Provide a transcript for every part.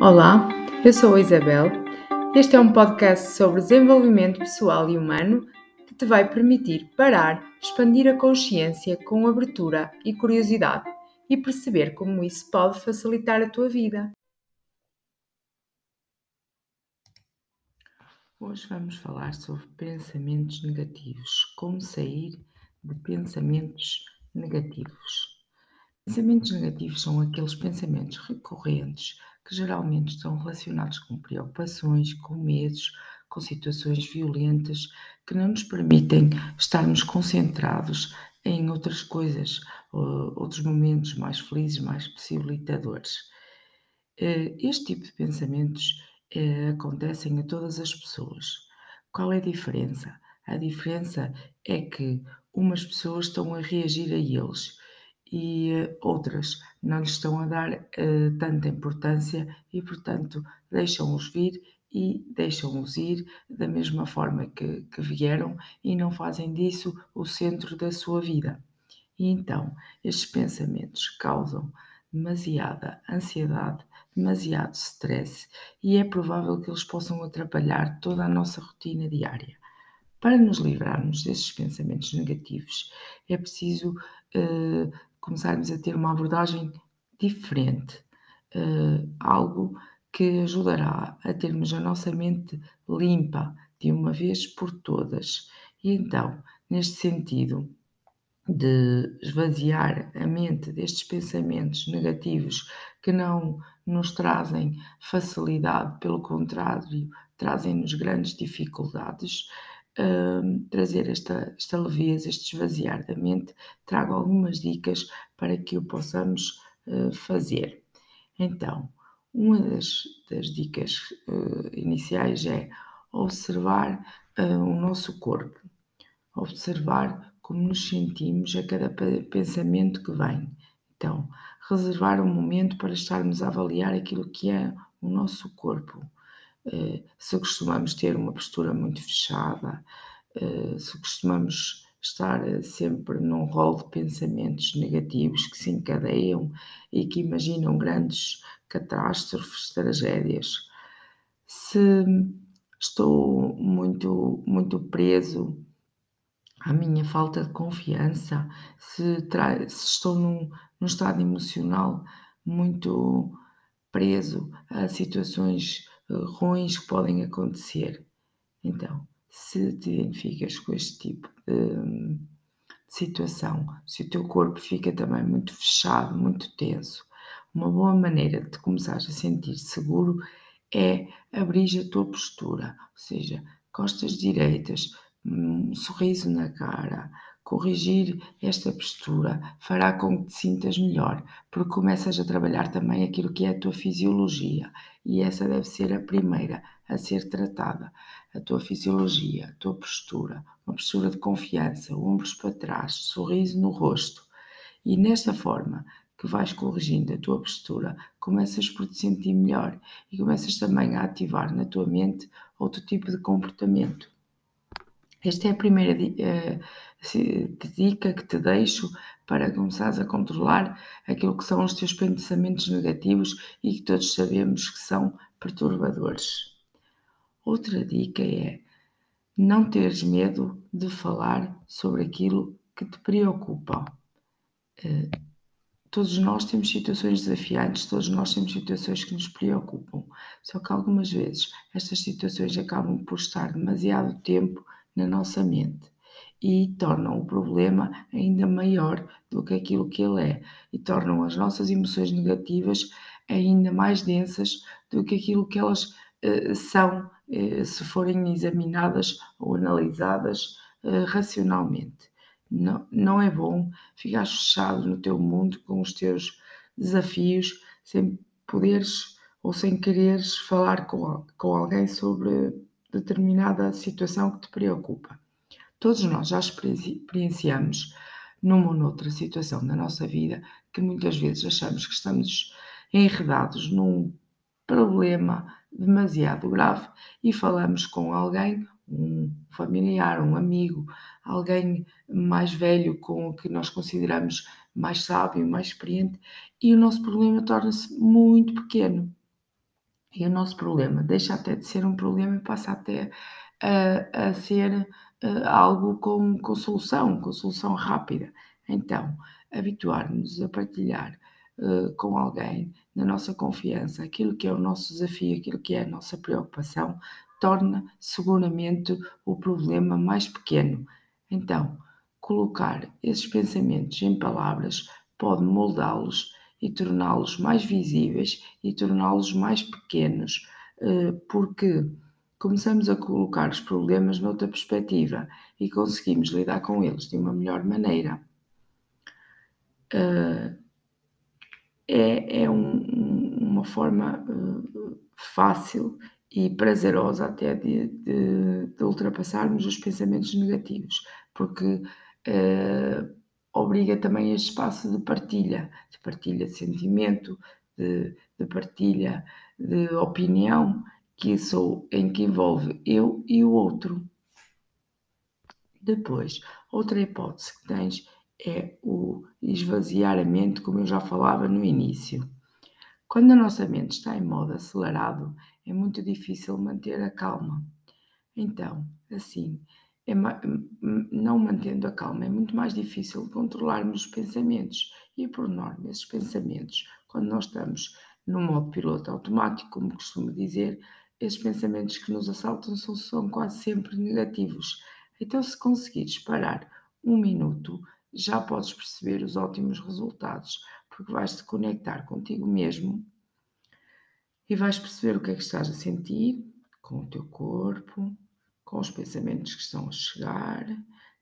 Olá, eu sou a Isabel. Este é um podcast sobre desenvolvimento pessoal e humano que te vai permitir parar, expandir a consciência com abertura e curiosidade e perceber como isso pode facilitar a tua vida. Hoje vamos falar sobre pensamentos negativos, como sair de pensamentos negativos. Pensamentos negativos são aqueles pensamentos recorrentes que geralmente estão relacionados com preocupações, com medos, com situações violentas que não nos permitem estarmos concentrados em outras coisas, outros momentos mais felizes, mais possibilitadores. Eh, este tipo de pensamentos eh, acontecem a todas as pessoas. Qual é a diferença? A diferença é que umas pessoas estão a reagir a eles e uh, outras não lhes estão a dar uh, tanta importância e, portanto, deixam-os vir e deixam-os ir da mesma forma que, que vieram e não fazem disso o centro da sua vida. E então, estes pensamentos causam demasiada ansiedade, demasiado stress e é provável que eles possam atrapalhar toda a nossa rotina diária. Para nos livrarmos desses pensamentos negativos, é preciso uh, começarmos a ter uma abordagem diferente, uh, algo que ajudará a termos a nossa mente limpa de uma vez por todas. E então, neste sentido, de esvaziar a mente destes pensamentos negativos que não nos trazem facilidade, pelo contrário, trazem-nos grandes dificuldades, uh, trazer esta, esta leveza, este esvaziar da mente, trago algumas dicas para que o possamos uh, fazer. Então, uma das, das dicas uh, iniciais é observar o nosso corpo, observar como nos sentimos a cada pensamento que vem. Então, reservar um momento para estarmos a avaliar aquilo que é o nosso corpo, se costumamos ter uma postura muito fechada, eh, se costumamos estar eh, sempre num rol de pensamentos negativos que se encadeiam e que imaginam grandes catástrofes, tragédias. Se estou muito, muito preso à minha falta de confiança, se, se estou num, num estado emocional muito preso a situações ruins que podem acontecer. Então, se te identificas com este tipo de, de situação, se o teu corpo fica também muito fechado, muito tenso, uma boa maneira de começares a sentir seguro é abrir a tua postura, ou seja, costas direitas, um sorriso na cara, corrigir esta postura fará com que te sintas melhor, porque começas a trabalhar também aquilo que é a tua fisiologia e essa deve ser a primeira a ser tratada. A tua fisiologia, a tua postura, uma postura de confiança, ombros para trás, sorriso no rosto. E nesta forma que vais corrigindo a tua postura, começas por te sentir melhor e começas também a ativar na tua mente outro tipo de comportamento. Esta é a primeira uh, dica que te deixo para começares a controlar aquilo que são os teus pensamentos negativos e que todos sabemos que são perturbadores. Outra dica é não teres medo de falar sobre aquilo que te preocupa. Uh, todos nós temos situações desafiantes, todos nós temos situações que nos preocupam. Só que algumas vezes estas situações acabam por estar demasiado tempo na nossa mente e tornam o problema ainda maior do que aquilo que ele é e tornam as nossas emoções negativas ainda mais densas do que aquilo que elas uh, são uh, se forem examinadas ou analisadas uh, racionalmente. Não, não é bom ficar fechado no teu mundo com os teus desafios sem poderes ou sem quereres falar com, com alguém sobre determinada situação que te preocupa. Todos nós já experienciamos numa ou noutra situação da nossa vida que muitas vezes achamos que estamos enredados num problema demasiado grave e falamos com alguém, um familiar, um amigo, alguém mais velho com o que nós consideramos mais sábio, mais experiente, e o nosso problema torna-se muito pequeno. E o nosso problema deixa até de ser um problema e passa até a, a ser uh, algo com, com solução, com solução rápida. Então, habituar-nos a partilhar uh, com alguém, na nossa confiança, aquilo que é o nosso desafio, aquilo que é a nossa preocupação, torna seguramente o problema mais pequeno. Então, colocar esses pensamentos em palavras pode moldá-los e torná-los mais visíveis e torná-los mais pequenos, eh, porque começamos a colocar os problemas noutra perspectiva e conseguimos lidar com eles de uma melhor maneira. Eh, é, é um, uma forma eh, fácil e prazerosa até de, de, de ultrapassarmos os pensamentos negativos, porque obriga também a espaço de partilha, de partilha de sentimento, de, de partilha de opinião, que isso em que envolve eu e o outro. Depois, outra hipótese que tens é o esvaziar a mente, como eu já falava no início. Quando a nossa mente está em modo acelerado, é muito difícil manter a calma. Então, assim, é, não mantendo a calma, é muito mais difícil controlarmos os pensamentos. E, por norma, esses pensamentos, quando nós estamos no modo piloto automático, como costumo dizer, esses pensamentos que nos assaltam são, são quase sempre negativos. Então, se conseguires parar um minuto, já podes perceber os ótimos resultados, porque vais te conectar contigo mesmo e vais perceber o que é que estás a sentir com o teu corpo, com os pensamentos que estão a chegar,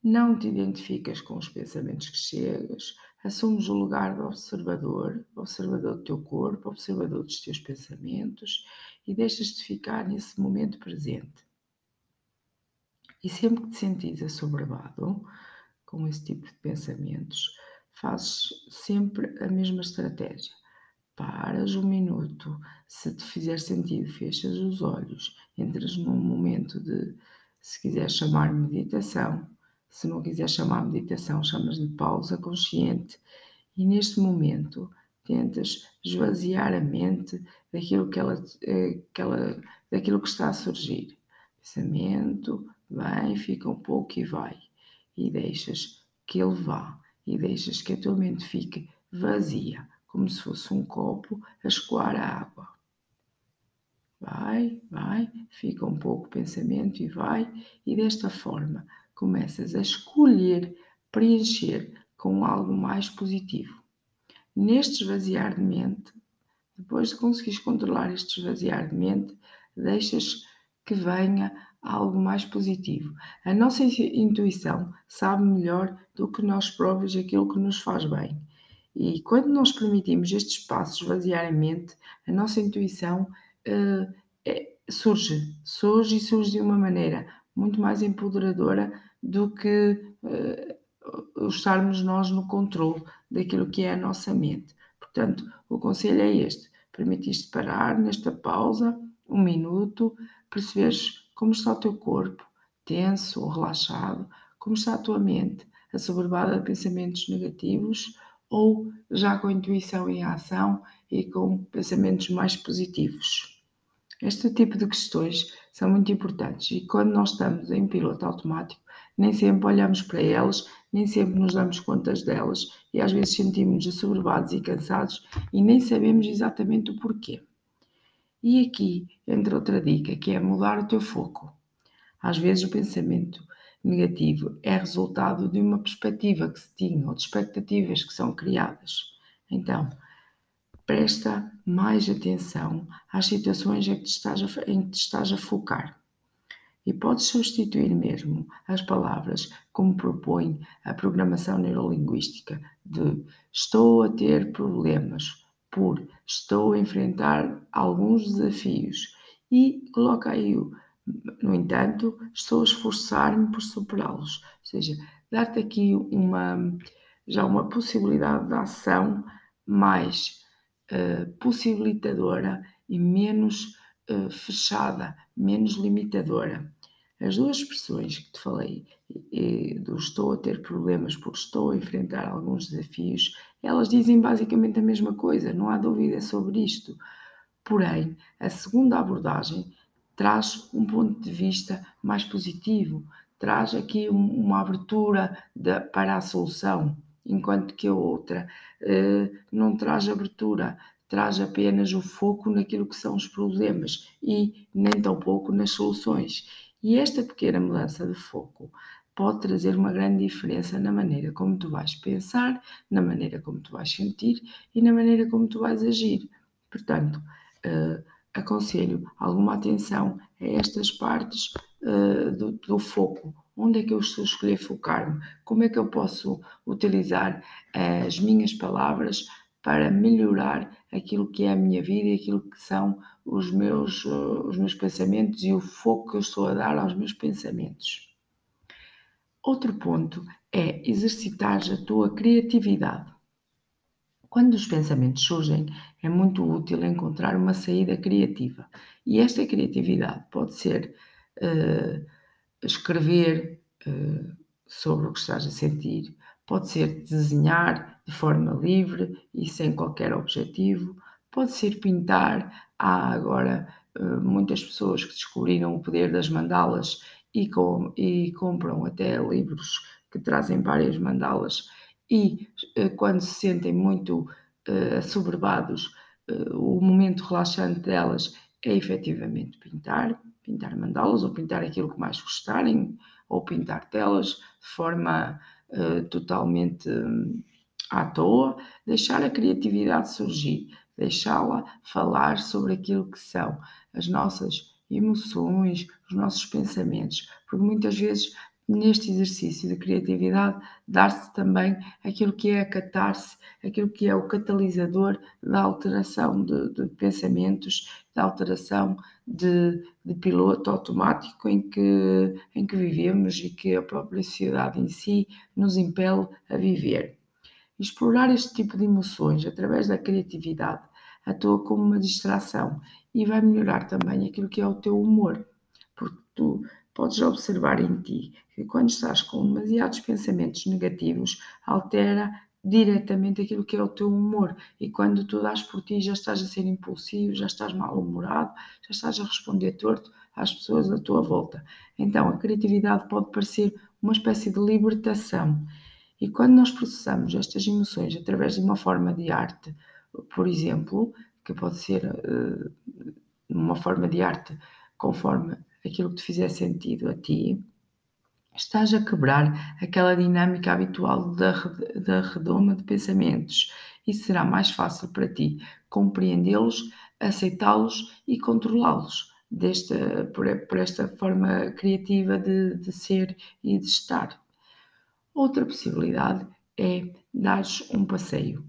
não te identificas com os pensamentos que chegas, assumes o lugar do observador, observador do teu corpo, observador dos teus pensamentos e deixas-te ficar nesse momento presente. E sempre que te sentires assoberbado com esse tipo de pensamentos, fazes sempre a mesma estratégia. Paras um minuto, se te fizer sentido, fechas os olhos, entras num momento de se quiser chamar meditação, se não quiser chamar meditação, chamas de pausa consciente e neste momento tentas esvaziar a mente daquilo que ela, eh, que ela, daquilo que está a surgir. Pensamento, vem, fica um pouco e vai. E deixas que ele vá. E deixas que a tua mente fique vazia, como se fosse um copo a escoar a água. Vai, vai, fica um pouco o pensamento e vai, e desta forma começas a escolher preencher com algo mais positivo. Neste esvaziar de mente, depois de conseguires controlar este esvaziar de mente, deixas que venha algo mais positivo. A nossa intuição sabe melhor do que nós próprios aquilo que nos faz bem. E quando nós permitimos este espaço esvaziar a mente, a nossa intuição uh, é, surge, surge e surge de uma maneira muito mais empoderadora do que uh, estarmos nós no controle daquilo que é a nossa mente. Portanto, o conselho é este: permitiste parar nesta pausa, um minuto, perceberes como está o teu corpo, tenso ou relaxado, como está a tua mente, assoberbada de pensamentos negativos ou já com intuição em ação e com pensamentos mais positivos. Este tipo de questões são muito importantes e quando nós estamos em piloto automático, nem sempre olhamos para elas, nem sempre nos damos contas delas e às vezes sentimos-nos assoberbados e cansados e nem sabemos exatamente o porquê. E aqui entra outra dica, que é mudar o teu foco. Às vezes o pensamento negativo é resultado de uma perspectiva que se tinha ou de expectativas que são criadas. Então, presta mais atenção às situações em que, estás a, em que te estás a focar. E podes substituir mesmo as palavras, como propõe a programação neurolinguística, de estou a ter problemas, por estou a enfrentar alguns desafios. E coloca aí, no entanto, estou a esforçar-me por superá-los. Ou seja, dar-te aqui uma, já uma possibilidade de ação mais uh, possibilitadora e menos uh, fechada, menos limitadora. As duas expressões que te falei, do estou a ter problemas porque estou a enfrentar alguns desafios, elas dizem basicamente a mesma coisa, não há dúvida sobre isto. Porém, a segunda abordagem traz um ponto de vista mais positivo, traz aqui uma abertura de, para a solução, enquanto que a outra eh, não traz abertura, traz apenas o foco naquilo que são os problemas e nem tão pouco nas soluções. E esta pequena mudança de foco pode trazer uma grande diferença na maneira como tu vais pensar, na maneira como tu vais sentir e na maneira como tu vais agir. Portanto, uh, aconselho alguma atenção a estas partes uh, do, do, foco. Onde é que eu estou a escolher focar-me? Como é que eu posso utilizar as minhas palavras para melhorar aquilo que é a minha vida e aquilo que são os meus, uh, os meus pensamentos e o foco que eu estou a dar aos meus pensamentos. Outro ponto é exercitar a tua criatividade. Quando os pensamentos surgem, é muito útil encontrar uma saída criativa. E esta criatividade pode ser uh, escrever uh, sobre o que estás a sentir, pode ser desenhar de forma livre e sem qualquer objetivo, pode ser pintar. Há agora uh, muitas pessoas que descobriram o poder das mandalas e, com, e compram até livros que trazem várias mandalas e eh, quando se sentem muito uh, assoberbados, uh, o momento relaxante delas é efetivamente pintar, pintar mandalas ou pintar aquilo que mais gostarem, ou pintar telas de forma uh, totalmente um, à toa, deixar a criatividade surgir, deixá-la falar sobre aquilo que são as nossas emoções, os nossos pensamentos, porque muitas vezes neste exercício de criatividade dar-se também aquilo que é a catarse, aquilo que é o catalisador da alteração de, de pensamentos, da alteração de, de, piloto automático em que, em que vivemos e que a própria sociedade em si nos impele a viver. Explorar este tipo de emoções através da criatividade atua como uma distração e vai melhorar também aquilo que é o teu humor, porque tu podes observar em ti quando estás com demasiados pensamentos negativos, altera diretamente aquilo que é o teu humor. E quando tu dás por ti, já estás a ser impulsivo, já estás mal-humorado, já estás a responder torto às pessoas à tua volta. Então, a criatividade pode parecer uma espécie de libertação. E quando nós processamos estas emoções através de uma forma de arte, por exemplo, que pode ser uh, uma forma de arte conforme aquilo que te fizer sentido a ti, estás a quebrar aquela dinâmica habitual da, da redoma de pensamentos e será mais fácil para ti compreendê-los, aceitá-los e controlá-los desta, por, por, esta forma criativa de, de ser e de estar. Outra possibilidade é dar um passeio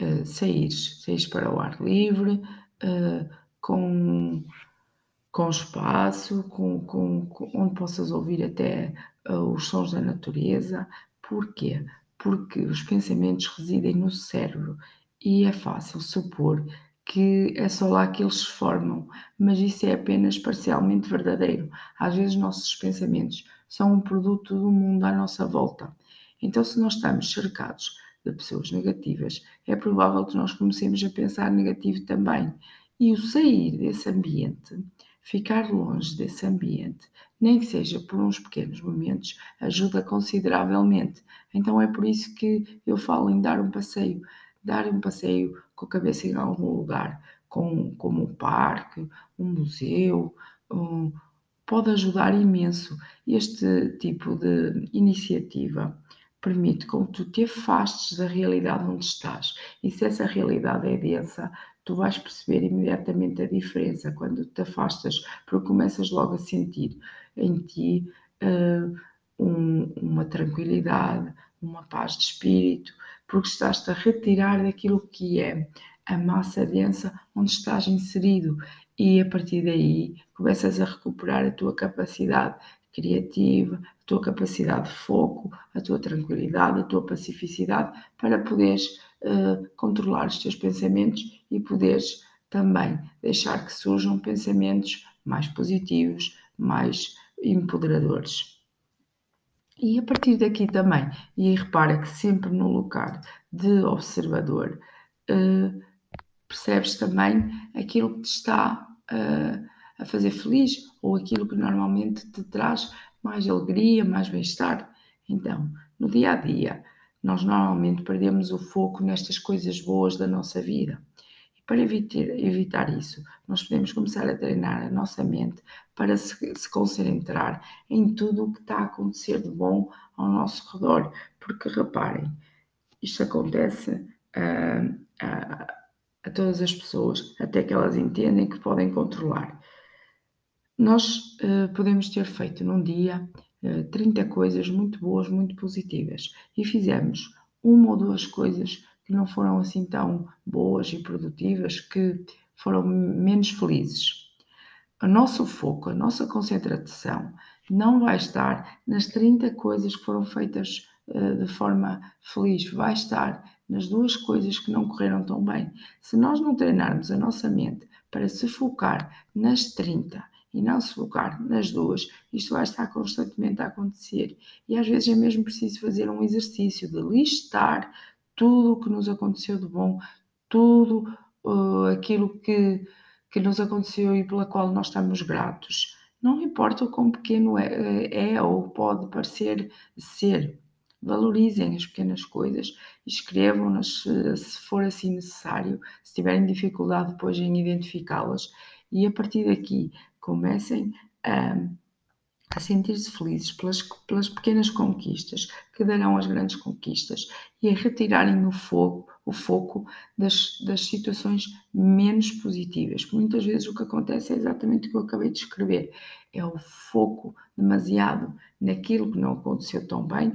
uh, saíres, saíres para o ar livre, uh, com, com espaço, com, com, com, onde possas ouvir até uh, os sons da natureza. Porquê? Porque os pensamentos residem no cérebro e é fácil supor que é só lá que eles se formam, mas isso é apenas parcialmente verdadeiro. Às vezes, nossos pensamentos são um produto do mundo à nossa volta. Então, se nós estamos cercados de pessoas negativas, é provável que nós comecemos a pensar negativo também. E o sair desse ambiente, ficar longe desse ambiente, nem que seja por uns pequenos momentos, ajuda consideravelmente. Então é por isso que eu falo em dar um passeio, dar um passeio com a cabeça em algum lugar, com, como um parque, um museu, um, pode ajudar imenso este tipo de iniciativa permite com que tu te afastes da realidade onde estás. E se essa realidade é densa, tu vais perceber imediatamente a diferença quando te afastas, porque começas logo a sentir em ti uh, um, uma tranquilidade, uma paz de espírito, porque estás-te a retirar daquilo que é a massa densa onde estás inserido. E a partir daí começas a recuperar a tua capacidade criativa, a tua capacidade de foco, a tua tranquilidade, a tua pacificidade, para poderes uh, controlar os teus pensamentos e poderes também deixar que surjam pensamentos mais positivos, mais empoderadores. E a partir daqui também, e repara que sempre no lugar de observador, uh, percebes também aquilo que te está uh, a fazer feliz ou aquilo que normalmente te traz mais alegria, mais bem-estar. Então, no dia a dia, nós normalmente perdemos o foco nestas coisas boas da nossa vida. Para evitar, evitar isso, nós podemos começar a treinar a nossa mente para se, se concentrar em tudo o que está a acontecer de bom ao nosso redor. Porque reparem, isto acontece uh, a, a todas as pessoas, até que elas entendem que podem controlar. Nós uh, podemos ter feito num dia 30 eh, coisas muito boas, muito positivas e fizemos uma ou duas coisas que não foram assim tão boas e produtivas, que foram menos felizes. O nosso foco, a nossa concentração não vai estar nas 30 coisas que foram feitas uh, de forma feliz, vai estar nas duas coisas que não correram tão bem. Se nós não treinarmos a nossa mente para se focar nas 30 e não se focar nas duas, isto vai estar constantemente a acontecer. E às vezes é mesmo preciso fazer um exercício de listar tudo o que nos aconteceu de bom, tudo uh, aquilo que, que nos aconteceu e pela qual nós estamos gratos. Não importa o quão pequeno é, é ou pode parecer ser. Valorizem as pequenas coisas, escrevam-nas se, se for assim necessário, se tiverem dificuldade depois em identificá-las, e a partir daqui comecem a, a sentir-se felizes pelas, pelas pequenas conquistas que darão as grandes conquistas e a retirarem o foco, o foco das, das situações menos positivas. Muitas vezes o que acontece é exatamente o que eu acabei de escrever: é o foco demasiado naquilo que não aconteceu tão bem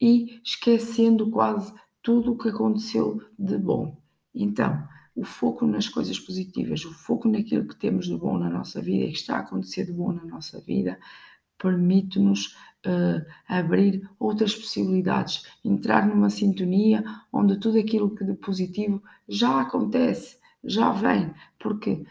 e esquecendo quase tudo o que aconteceu de bom. Então, o foco nas coisas positivas, o foco naquilo que temos de bom na nossa vida e que está a acontecer de bom na nossa vida, permite-nos uh, abrir outras possibilidades, entrar numa sintonia onde tudo aquilo que de positivo já acontece, já vem, porque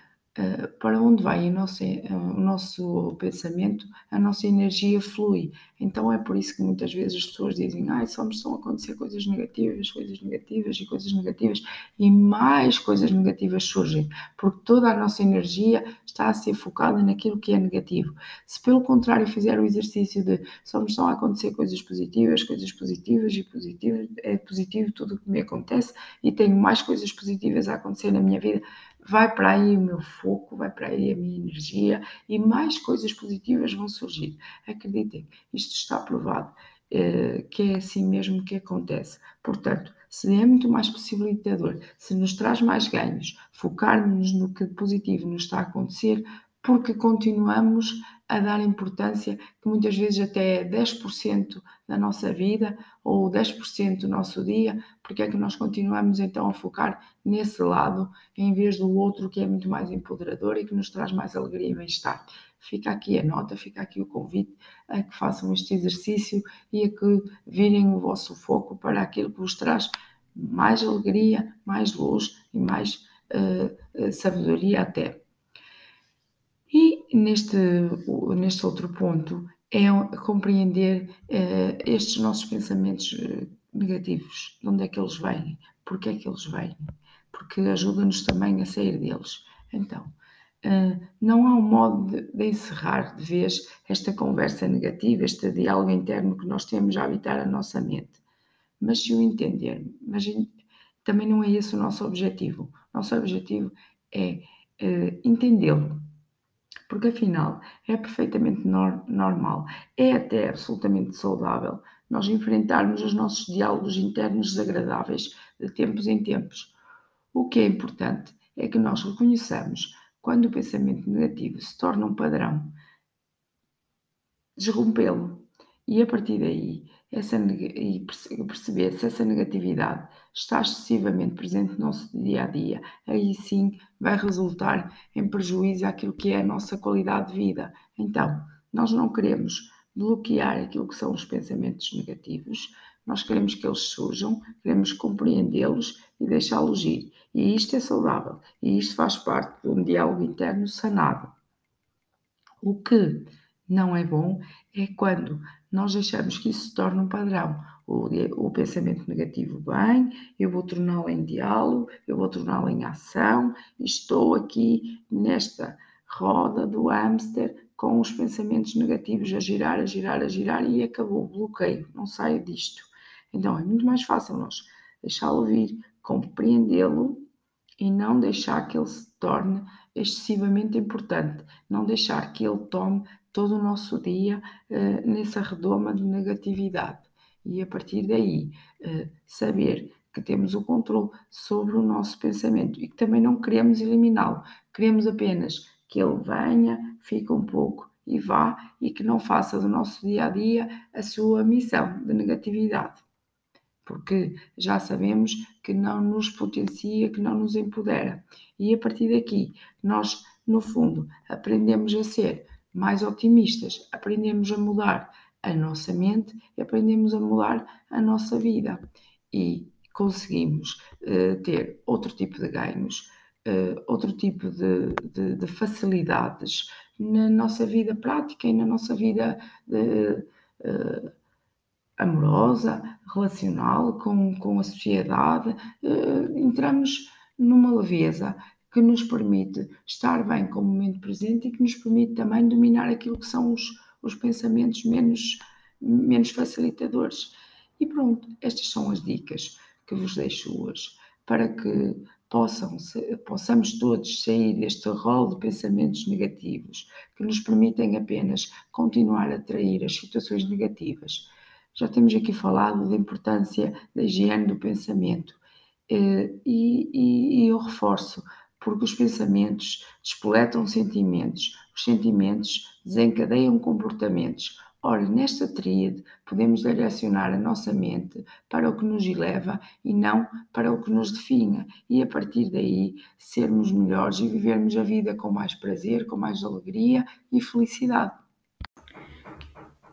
para onde vai o nosso, eh, o nosso pensamento, a nossa energia flui. Então é por isso que muitas vezes as pessoas dizem, ai, só me estão a acontecer coisas negativas, coisas negativas e coisas negativas, e mais coisas negativas surgem, porque toda a nossa energia está a ser focada naquilo que é negativo. Se pelo contrário fizer o exercício de só me estão a acontecer coisas positivas, coisas positivas e positivas, é positivo tudo o que me acontece e tenho mais coisas positivas a acontecer na minha vida, vai para aí o meu foco, vai para aí a minha energia e mais coisas positivas vão surgir. Acreditem, isto está provado eh, que é assim mesmo que acontece. Portanto, se é muito mais possibilitador, se nos traz mais ganhos, focarmos no que positivo nos está a acontecer, porque continuamos a dar importância que muitas vezes até é 10% da nossa vida ou 10% do nosso dia, porque é que nós continuamos então a focar nesse lado em vez do outro que é muito mais empoderador e que nos traz mais alegria e bem-estar. Fica aqui a nota, fica aqui o convite a que façam este exercício e a que virem o vosso foco para aquilo que vos traz mais alegria, mais luz e mais uh, sabedoria até. Neste, neste outro ponto é compreender uh, estes nossos pensamentos eh, negativos, de onde é que eles vêm, porque é que eles vêm, porque ajuda-nos também a sair deles. Então, uh, não há um modo de, de, encerrar de vez esta conversa negativa, este diálogo interno que nós temos a habitar a nossa mente. Mas se o entender, mas também não é esse o nosso objetivo. Nosso objetivo é uh, entendê-lo porque afinal é perfeitamente nor normal, é até absolutamente saudável nós enfrentarmos os nossos diálogos internos desagradáveis de tempos em tempos. O que é importante é que nós reconheçamos quando o pensamento negativo se torna um padrão, desrompê-lo e a partir daí essa, e perceber se essa negatividade está excessivamente presente no nosso dia a dia, aí sim vai resultar em prejuízo àquilo que é a nossa qualidade de vida. Então, nós não queremos bloquear aquilo que são os pensamentos negativos, nós queremos que eles surjam, queremos compreendê-los e deixá-los ir. E isto é saudável, e isto faz parte de um diálogo interno sanado. O que não é bom é quando nós deixamos que isso se torne um padrão, o, o pensamento negativo bem, eu vou torná-lo em diálogo, eu vou torná-lo em ação, estou aqui nesta roda do hamster com os pensamentos negativos a girar, a girar, a girar e acabou, bloqueio, não saio disto. Então é muito mais fácil nós deixá-lo vir, compreendê-lo e não deixar que ele se torne excessivamente importante, não deixar que ele tome todo o nosso dia uh, nessa redoma de negatividade. E a partir daí, uh, saber que temos o controle sobre o nosso pensamento e que também não queremos eliminá-lo, queremos apenas que ele venha, fique um pouco e vá e que não faça do nosso dia a dia a sua missão de negatividade porque já sabemos que não nos potencia, que não nos empodera. E a partir daqui, nós, no fundo, aprendemos a ser mais otimistas, aprendemos a mudar a nossa mente e aprendemos a mudar a nossa vida. E conseguimos uh, ter outro tipo de ganhos, uh, outro tipo de, de, de, facilidades na nossa vida prática e na nossa vida de, uh, amorosa, relacional com, com a sociedade, entramos numa leveza que nos permite estar bem com o momento presente e que nos permite também dominar aquilo que são os, os pensamentos menos, menos facilitadores. E pronto, estas são as dicas que vos deixo hoje para que possam, possamos todos sair deste rol de pensamentos negativos que nos permitem apenas continuar a atrair as situações negativas já temos aqui falado da importância da higiene do pensamento eh, e, e, e eu reforço, porque os pensamentos despoletam sentimentos, os sentimentos desencadeiam comportamentos. Ora, nesta tríade, podemos direcionar a nossa mente para o que nos eleva e não para o que nos defina, e a partir daí sermos melhores e vivermos a vida com mais prazer, com mais alegria e felicidade.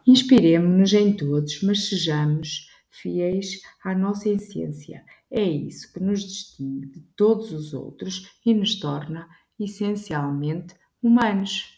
Inspiremo-nos em todos, mas sejamos fiéis à nossa essência. É isso que nos distingue de todos os outros e nos torna essencialmente humanos.